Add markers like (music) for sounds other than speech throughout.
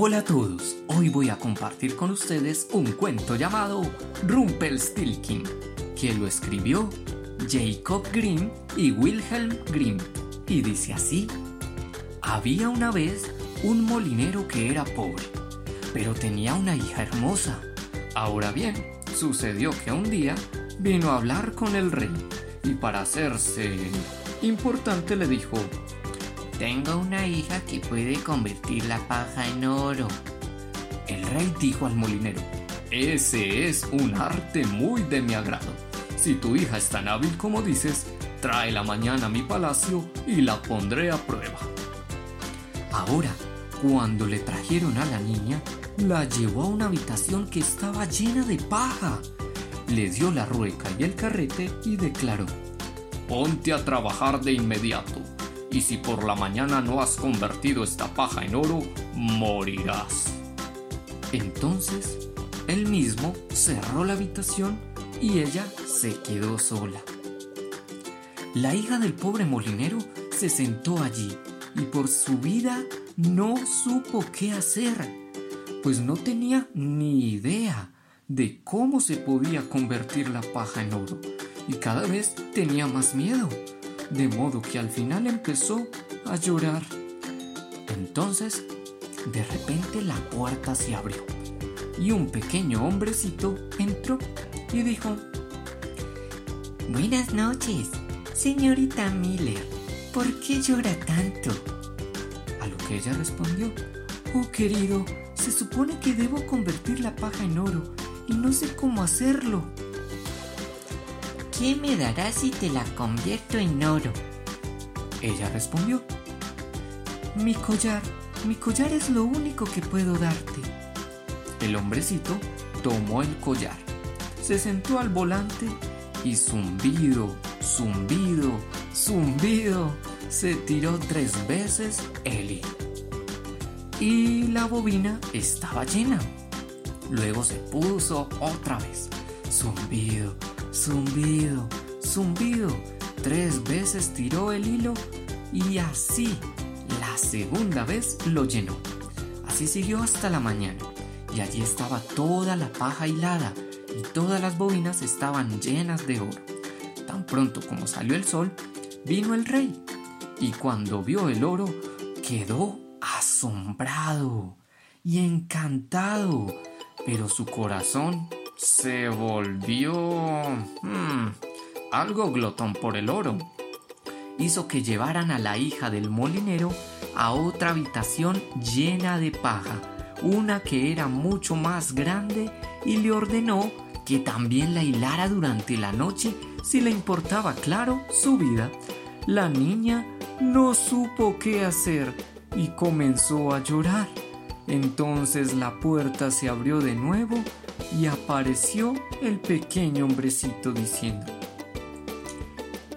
Hola a todos, hoy voy a compartir con ustedes un cuento llamado Rumpelstiltskin, que lo escribió Jacob Grimm y Wilhelm Grimm, y dice así, había una vez un molinero que era pobre, pero tenía una hija hermosa. Ahora bien, sucedió que un día vino a hablar con el rey y para hacerse importante le dijo, tengo una hija que puede convertir la paja en oro. El rey dijo al molinero, ese es un arte muy de mi agrado. Si tu hija es tan hábil como dices, tráela mañana a mi palacio y la pondré a prueba. Ahora, cuando le trajeron a la niña, la llevó a una habitación que estaba llena de paja. Le dio la rueca y el carrete y declaró, Ponte a trabajar de inmediato y si por la mañana no has convertido esta paja en oro, morirás. Entonces, él mismo cerró la habitación y ella se quedó sola. La hija del pobre molinero se sentó allí y por su vida no supo qué hacer, pues no tenía ni idea de cómo se podía convertir la paja en oro y cada vez tenía más miedo de modo que al final empezó a llorar. Entonces, de repente la puerta se abrió y un pequeño hombrecito entró y dijo, Buenas noches, señorita Miller, ¿por qué llora tanto? A lo que ella respondió, Oh querido, se supone que debo convertir la paja en oro y no sé cómo hacerlo. ¿Qué me darás si te la convierto en oro? Ella respondió, Mi collar, mi collar es lo único que puedo darte. El hombrecito tomó el collar, se sentó al volante y zumbido, zumbido, zumbido, se tiró tres veces el hilo. Y la bobina estaba llena. Luego se puso otra vez, zumbido, Zumbido, zumbido. Tres veces tiró el hilo y así la segunda vez lo llenó. Así siguió hasta la mañana y allí estaba toda la paja hilada y todas las bobinas estaban llenas de oro. Tan pronto como salió el sol, vino el rey y cuando vio el oro quedó asombrado y encantado, pero su corazón se volvió hmm, algo glotón por el oro. Hizo que llevaran a la hija del molinero a otra habitación llena de paja, una que era mucho más grande, y le ordenó que también la hilara durante la noche si le importaba, claro, su vida. La niña no supo qué hacer y comenzó a llorar. Entonces la puerta se abrió de nuevo y apareció el pequeño hombrecito diciendo,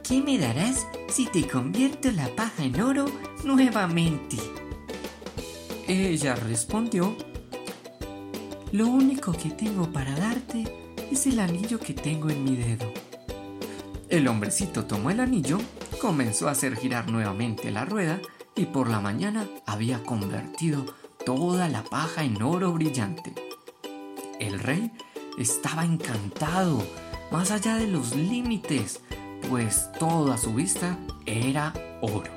¿Qué me darás si te convierto la paja en oro nuevamente? Ella respondió, Lo único que tengo para darte es el anillo que tengo en mi dedo. El hombrecito tomó el anillo, comenzó a hacer girar nuevamente la rueda y por la mañana había convertido toda la paja en oro brillante. El rey estaba encantado, más allá de los límites, pues toda su vista era oro.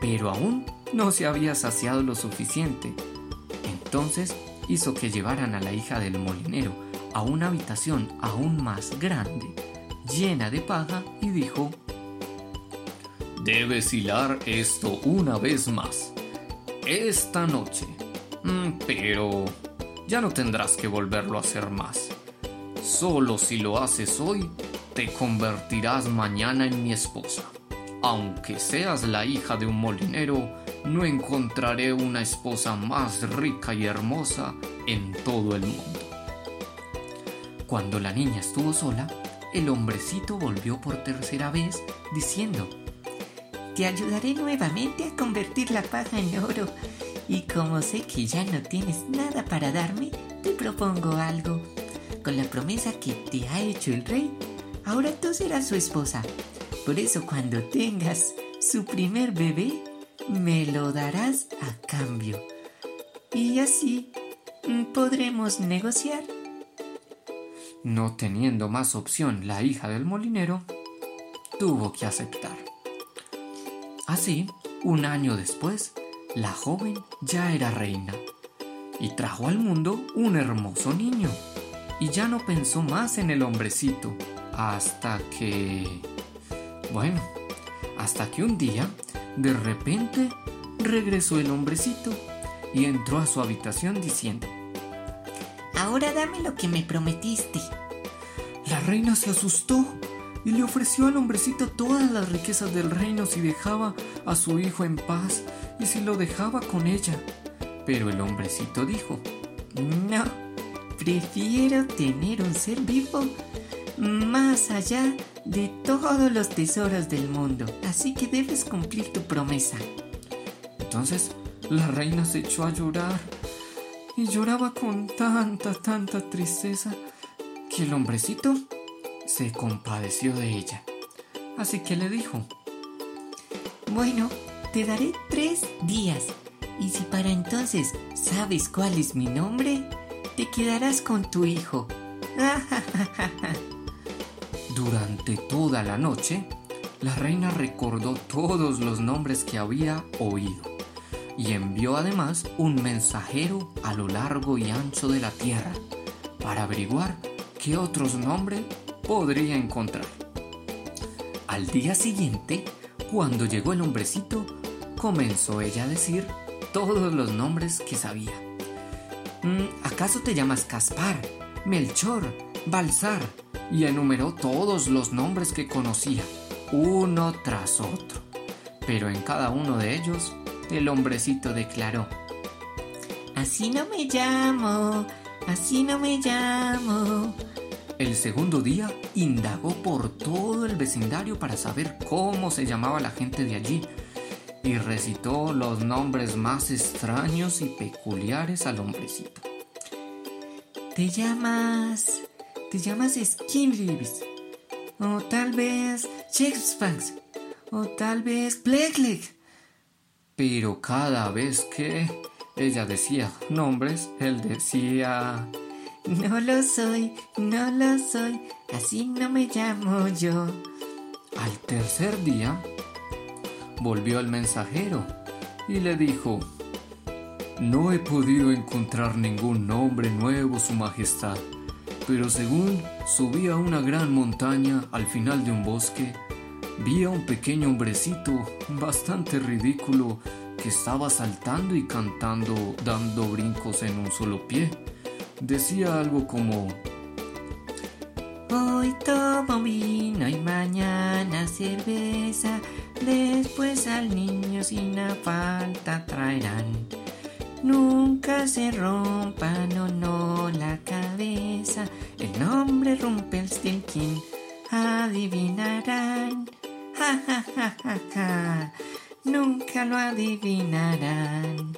Pero aún no se había saciado lo suficiente. Entonces hizo que llevaran a la hija del molinero a una habitación aún más grande, llena de paja, y dijo, Debes hilar esto una vez más, esta noche. Mm, pero ya no tendrás que volverlo a hacer más. Solo si lo haces hoy, te convertirás mañana en mi esposa. Aunque seas la hija de un molinero, no encontraré una esposa más rica y hermosa en todo el mundo. Cuando la niña estuvo sola, el hombrecito volvió por tercera vez diciendo, Te ayudaré nuevamente a convertir la paja en oro y como sé que ya no tienes nada para darme, te propongo algo. Con la promesa que te ha hecho el rey, ahora tú serás su esposa. Por eso cuando tengas su primer bebé, me lo darás a cambio. y así mm, podremos negociar. No teniendo más opción la hija del molinero, tuvo que aceptar. Así, un año después, la joven ya era reina y trajo al mundo un hermoso niño. Y ya no pensó más en el hombrecito hasta que... Bueno, hasta que un día, de repente, regresó el hombrecito y entró a su habitación diciendo, Ahora dame lo que me prometiste. La reina se asustó y le ofreció al hombrecito todas las riquezas del reino si dejaba a su hijo en paz y si lo dejaba con ella. Pero el hombrecito dijo, No, prefiero tener un ser vivo más allá de todos los tesoros del mundo, así que debes cumplir tu promesa. Entonces la reina se echó a llorar y lloraba con tanta, tanta tristeza que el hombrecito se compadeció de ella. Así que le dijo, Bueno, te daré tres días y si para entonces sabes cuál es mi nombre, te quedarás con tu hijo. (laughs) Durante toda la noche, la reina recordó todos los nombres que había oído y envió además un mensajero a lo largo y ancho de la tierra para averiguar qué otros nombres podría encontrar. Al día siguiente, cuando llegó el hombrecito, comenzó ella a decir todos los nombres que sabía. Mm, ¿Acaso te llamas Caspar, Melchor, Balsar? Y enumeró todos los nombres que conocía, uno tras otro. Pero en cada uno de ellos, el hombrecito declaró, Así no me llamo, así no me llamo. El segundo día indagó por todo el vecindario para saber cómo se llamaba la gente de allí y recitó los nombres más extraños y peculiares al hombrecito. Te llamas... te llamas Skinribs, o tal vez Shakespeare, o tal vez Blekleg. Pero cada vez que ella decía nombres, él decía... No lo soy, no lo soy, así no me llamo yo. Al tercer día, volvió el mensajero y le dijo, No he podido encontrar ningún nombre nuevo, Su Majestad, pero según subí a una gran montaña al final de un bosque, vi a un pequeño hombrecito bastante ridículo que estaba saltando y cantando dando brincos en un solo pie. Decía algo como Hoy vino y mañana cerveza, después al niño sin falta traerán. Nunca se rompa, no, no, la cabeza, el nombre rompe el stilkin, adivinarán. Ja, ja, ja, ja, ja, nunca lo adivinarán.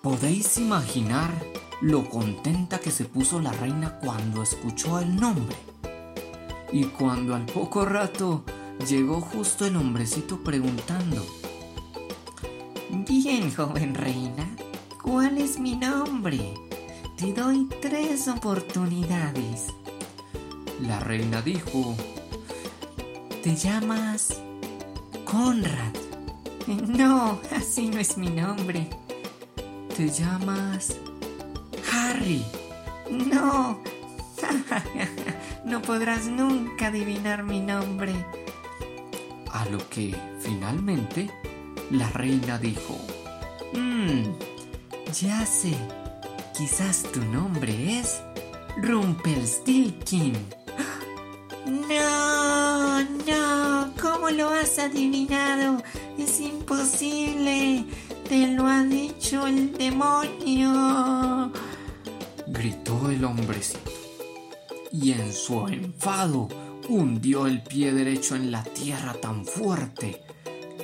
¿Podéis imaginar lo contenta que se puso la reina cuando escuchó el nombre? Y cuando al poco rato llegó justo el hombrecito preguntando, Bien, joven reina, ¿cuál es mi nombre? Te doy tres oportunidades. La reina dijo, Te llamas Conrad. (laughs) No, así no es mi nombre. Te llamas Harry. No. (laughs) no podrás nunca adivinar mi nombre. A lo que finalmente la reina dijo, Mmm, ya sé. Quizás tu nombre es Rumpelstiltskin. No, no, ¿cómo lo has adivinado? Es imposible. Te lo ha dicho el demonio. Gritó el hombrecito. Y en su enfado hundió el pie derecho en la tierra tan fuerte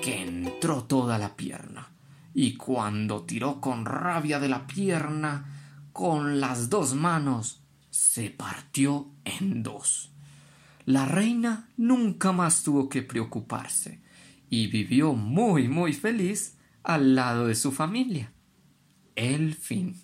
que entró toda la pierna. Y cuando tiró con rabia de la pierna, con las dos manos, se partió en dos. La reina nunca más tuvo que preocuparse y vivió muy muy feliz al lado de su familia. El fin.